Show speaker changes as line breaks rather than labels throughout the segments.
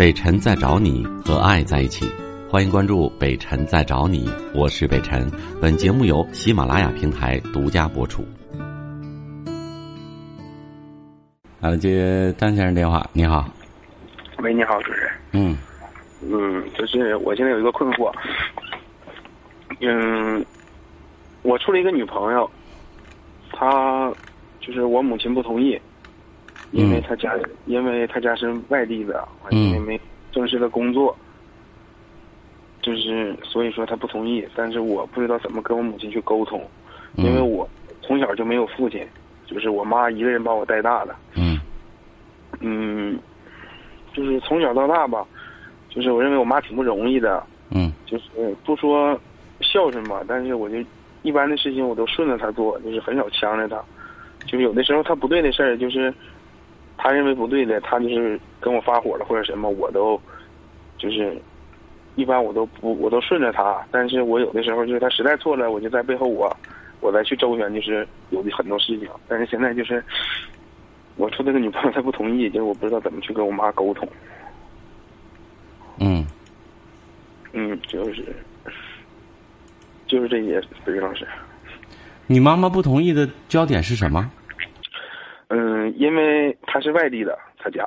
北辰在找你和爱在一起，欢迎关注北辰在找你，我是北辰。本节目由喜马拉雅平台独家播出。接张先生电话，你好。
喂，你好，主持人。
嗯
嗯，就是我现在有一个困惑。嗯，我处了一个女朋友，她就是我母亲不同意，因为他家因为他家是外地的，完因为没正式的工作，就是所以说他不同意。但是我不知道怎么跟我母亲去沟通，因为我从小就没有父亲，就是我妈一个人把我带大的。
嗯
嗯，就是从小到大吧，就是我认为我妈挺不容易的，
嗯
就是不说孝顺吧，但是我就一般的事情我都顺着她做，就是很少呛着她。就是有的时候她不对的事儿，就是她认为不对的，他就是跟我发火了或者什么，我都就是一般我都不我都顺着他。但是我有的时候就是他实在错了，我就在背后我我再去周旋，就是有的很多事情。但是现在就是我处这个女朋友她不同意，就是我不知道怎么去跟我妈沟通。
嗯，
嗯，就是就是这些，北京老师。
你妈妈不同意的焦点是什么？
嗯，因为他是外地的，他家，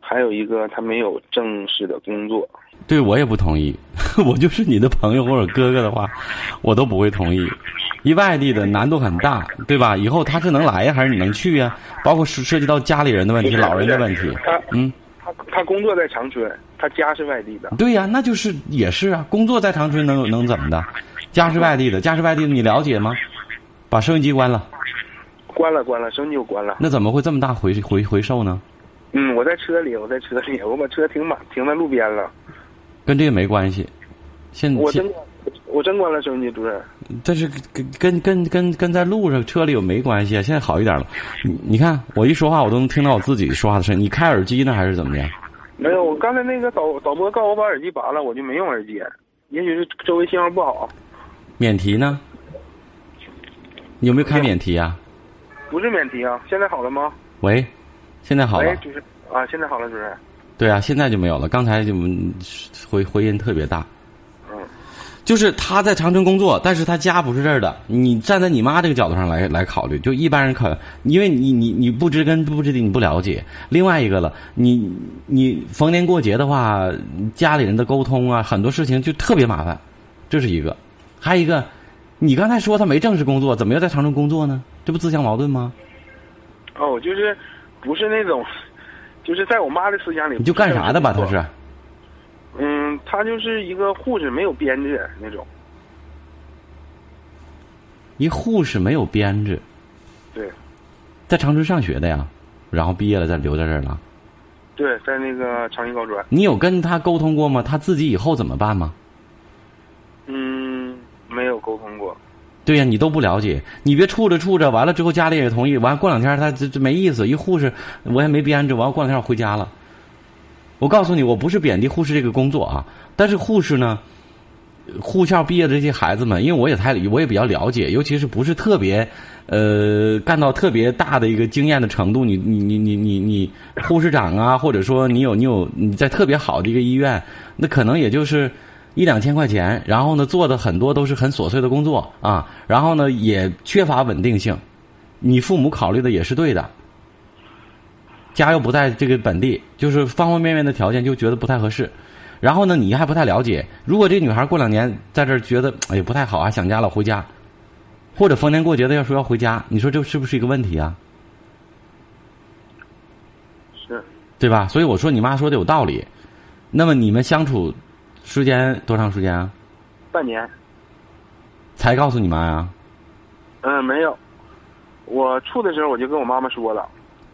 还有一个他没有正式的工作。
对我也不同意。我就是你的朋友或者哥哥的话，我都不会同意。一外地的难度很大，对吧？以后他是能来呀，还是你能去呀？包括涉涉及到家里人的问题、老人的问题。
他
嗯，
他他工作在长春，他家是外地的。
对呀，那就是也是啊。工作在长春能能怎么的？家是外地的，家是外地的，你了解吗？把收音机关了，
关了关了，手机又关了。
那怎么会这么大回回回收呢？
嗯，我在车里，我在车里，我把车停满，停在路边了。
跟这个没关系。现现
我真我真关了收音机，主任。
但是跟跟跟跟跟在路上车里有没关系啊？现在好一点了。你你看我一说话，我都能听到我自己说话的声音。你开耳机呢，还是怎么样？
没有，我刚才那个导导播告诉我把耳机拔了，我就没用耳机，也许是周围信号不好。
免提呢？你有没有开免提啊？
不是免提啊，现在好了吗？
喂，现在好了
喂，。主任啊，现在好了，主任。
对啊，现在就没有了。刚才就嗯回回音特别大。
嗯
就是他在长春工作，但是他家不是这儿的。你站在你妈这个角度上来来考虑，就一般人可，因为你你你不知根不知底，你不了解。另外一个了，你你逢年过节的话，家里人的沟通啊，很多事情就特别麻烦，这是一个。还有一个，你刚才说他没正式工作，怎么又在长春工作呢？这不自相矛盾吗？
哦，就是不是那种，就是在我妈的思想里，
你就干啥的吧？他是？
嗯，他就是一个护士，没有编制那种。
一护士没有编制，
对
在长春上学的呀，然后毕业了再留在这儿了。
对，在那个长兴高专。
你有跟他沟通过吗？他自己以后怎么办吗？
嗯。
对呀、你都不了解，你别处着处着，完了之后家里也同意，完过两天他这这没意思，一护士我也没编制，完了过两天我回家了。我告诉你，我不是贬低护士这个工作啊，但是护士呢，护校毕业的这些孩子们，因为我也太我也比较了解，尤其是不是特别呃干到特别大的一个经验的程度，你你你你你你护士长啊，或者说你有你有你在特别好的一个医院，那可能也就是一两千块钱，然后呢做的很多都是很琐碎的工作啊，然后呢也缺乏稳定性，你父母考虑的也是对的。家又不在这个本地，就是方方面面的条件就觉得不太合适。然后呢，你还不太了解。如果这女孩过两年在这儿觉得哎不太好，啊想家了回家，或者逢年过节的要说要回家，你说这是不是一个问题啊？
是，
对吧？所以我说你妈说的有道理。那么你们相处时间多长时间啊？
半年。
才告诉你妈呀？
嗯，没有。我处的时候我就跟我妈妈说了，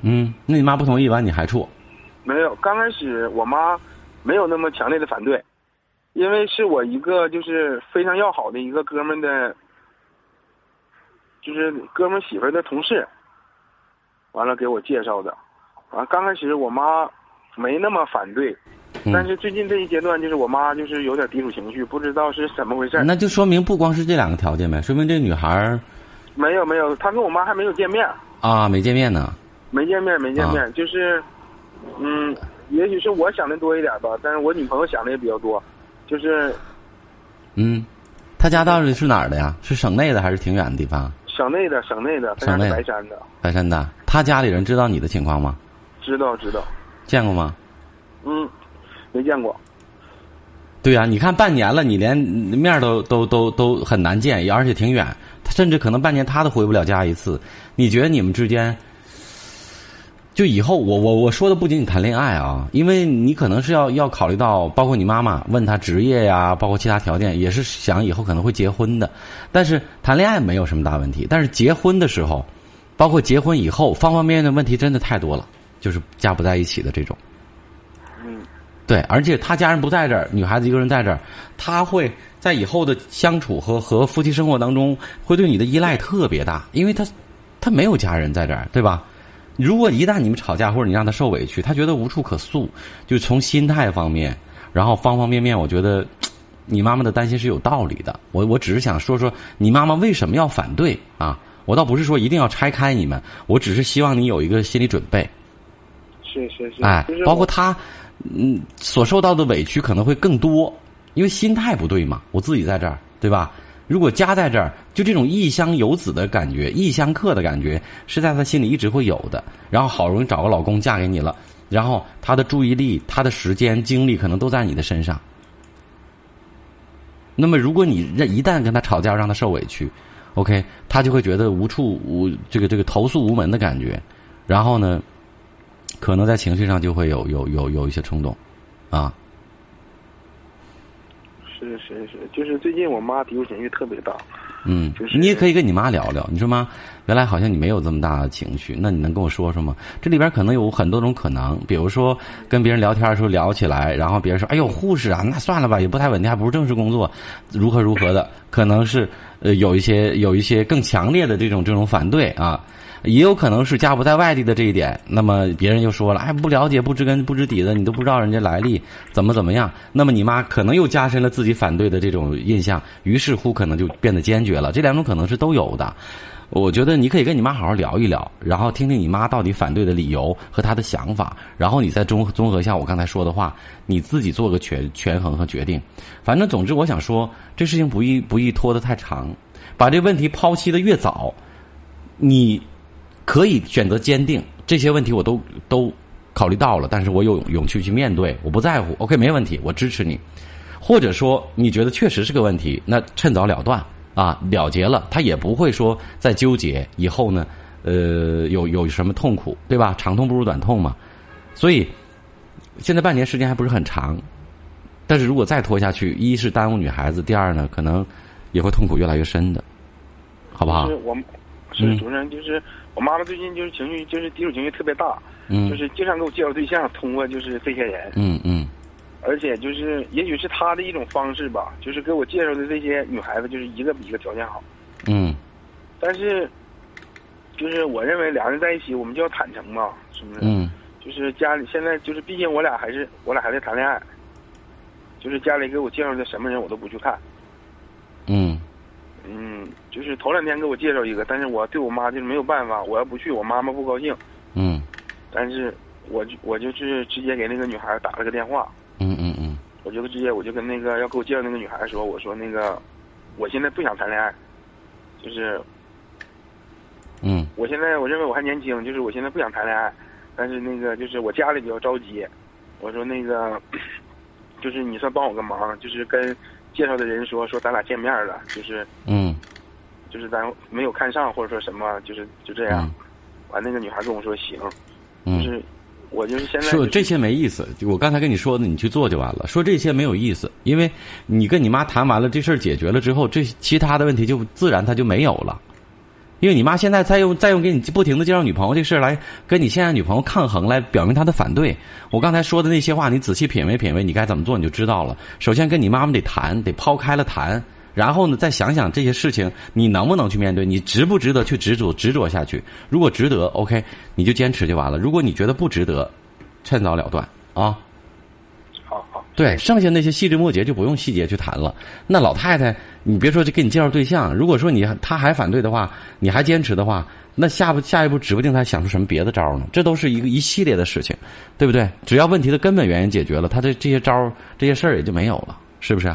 嗯，那你妈不同意，完你还处？
没有。刚开始我妈没有那么强烈的反对，因为是我一个就是非常要好的一个哥们的，就是哥们媳妇儿的同事，完了给我介绍的。完，刚开始我妈没那么反对，
嗯
但是最近这一阶段，就是我妈就是有点抵触情绪，不知道是怎么回事儿。
那就说明不光是这两个条件呗，说明这女孩儿
没有没有，她跟我妈还没有见面，
啊没见面呢。
没见面没见面，
啊
就是，嗯，也许是我想的多一点吧，但是我女朋友想的也比较多，就是
嗯，他家到底是哪儿的呀？是省内的还是挺远的地方？
省内的，省内的，
省内
白山的，
白山的。他家里人知道你的情况吗？
知道知道，
见过吗？
嗯，没见过，
对呀、你看半年了，你连面都都都都很难见，而且挺远，甚至可能半年他都回不了家一次。你觉得你们之间，就以后我我我说的不仅仅谈恋爱啊，因为你可能是要要考虑到，包括你妈妈问他职业呀，包括其他条件，也是想以后可能会结婚的。但是谈恋爱没有什么大问题，但是结婚的时候，包括结婚以后，方方面面的问题真的太多了，就是家不在一起的这种。对，而且他家人不在这儿，女孩子一个人在这儿，他会在以后的相处和和夫妻生活当中，会对你的依赖特别大，因为他他没有家人在这儿，对吧？如果一旦你们吵架或者你让他受委屈，他觉得无处可诉，就从心态方面，然后方方面面，我觉得你妈妈的担心是有道理的。我我只是想说说你妈妈为什么要反对啊？我倒不是说一定要拆开你们，我只是希望你有一个心理准备。
是是是，
哎包括他，嗯，所受到的委屈可能会更多，因为心态不对嘛。我自己在这儿，对吧？如果家在这儿，就这种异乡游子的感觉、异乡客的感觉，是在他心里一直会有的。然后好容易找个老公嫁给你了，然后他的注意力、他的时间、精力可能都在你的身上。那么，如果你认一旦跟他吵架，让他受委屈，OK，他就会觉得无处无这个这个投诉无门的感觉，然后呢，可能在情绪上就会有有有有一些冲动，啊，
是是是，就是最近我妈提出情绪特别大，
嗯
就，是
你也可以跟你妈聊聊。你说妈，原来好像你没有这么大的情绪，那你能跟我说说吗？这里边可能有很多种可能，比如说跟别人聊天的时候聊起来，然后别人说：“哎呦，护士啊，那算了吧，也不太稳定，还不是正式工作，如何如何的。”可能是呃有一些有一些更强烈的这种这种反对啊。也有可能是家不在外地的这一点，那么别人又说了，哎，不了解、不知根、不知底的，你都不知道人家来历，怎么怎么样？那么你妈可能又加深了自己反对的这种印象，于是乎可能就变得坚决了。这两种可能是都有的。我觉得你可以跟你妈好好聊一聊，然后听听你妈到底反对的理由和她的想法，然后你再综综合一下我刚才说的话，你自己做个权权衡和决定。反正总之，我想说，这事情不宜不宜拖得太长，把这问题抛弃的越早，你可以选择坚定，这些问题我都都考虑到了，但是我有勇气去面对，我不在乎，OK，没问题，我支持你。或者说你觉得确实是个问题，那趁早了断啊，了结了，他也不会说再纠结，以后呢，呃，有有什么痛苦，对吧？长痛不如短痛嘛。所以现在半年时间还不是很长，但是如果再拖下去，一是耽误女孩子，第二呢，可能也会痛苦越来越深的，好不好
就是？我，是主任，就是我妈妈最近就是情绪，就是低谷情绪特别大，
嗯。
就是经常给我介绍对象，通过就是这些人，
嗯嗯。
而且就是也许是她的一种方式吧，就是给我介绍的这些女孩子，就是一个比一个条件好，
嗯。
但是就是我认为俩人在一起，我们就要坦诚嘛，是不是？
嗯？
就是家里现在就是，毕竟我俩还是我俩还在谈恋爱，就是家里给我介绍的什么人我都不去看，就是头两天给我介绍一个，但是我对我妈就是没有办法，我要不去，我妈妈不高兴，
嗯。
但是我就我就是直接给那个女孩打了个电话，
嗯嗯嗯。
我就直接我就跟那个要给我介绍那个女孩说，我说那个我现在不想谈恋爱，就是
嗯。
我现在我认为我还年轻，就是我现在不想谈恋爱，但是那个就是我家里比较着急，我说那个就是你算帮我个忙，就是跟介绍的人说说咱俩见面了，就是
嗯
就是咱没有看上或者说什么，就是就这样。完那个女孩跟我说行，就
嗯。
是我就是现在、
说这些没意思，就我刚才跟你说的，你去做就完了。说这些没有意思，因为你跟你妈谈完了这事儿解决了之后，这其他的问题就自然它就没有了。因为你妈现在再用再用给你不停的介绍女朋友这事儿来跟你现在女朋友抗衡，来表明她的反对。我刚才说的那些话，你仔细品味品味，你该怎么做你就知道了。首先跟你妈妈得谈，得抛开了谈，然后呢再想想这些事情你能不能去面对，你值不值得去执着执着下去。如果值得，OK，你就坚持就完了。如果你觉得不值得，趁早了断啊。
好好
对，剩下那些细枝末节就不用细节去谈了。那老太太，你别说这给你介绍对象，如果说你她还反对的话，你还坚持的话，那下不下一步指不定她想出什么别的招呢？这都是一个一系列的事情，对不对？只要问题的根本原因解决了，她的这些招这些事儿也就没有了，是不是？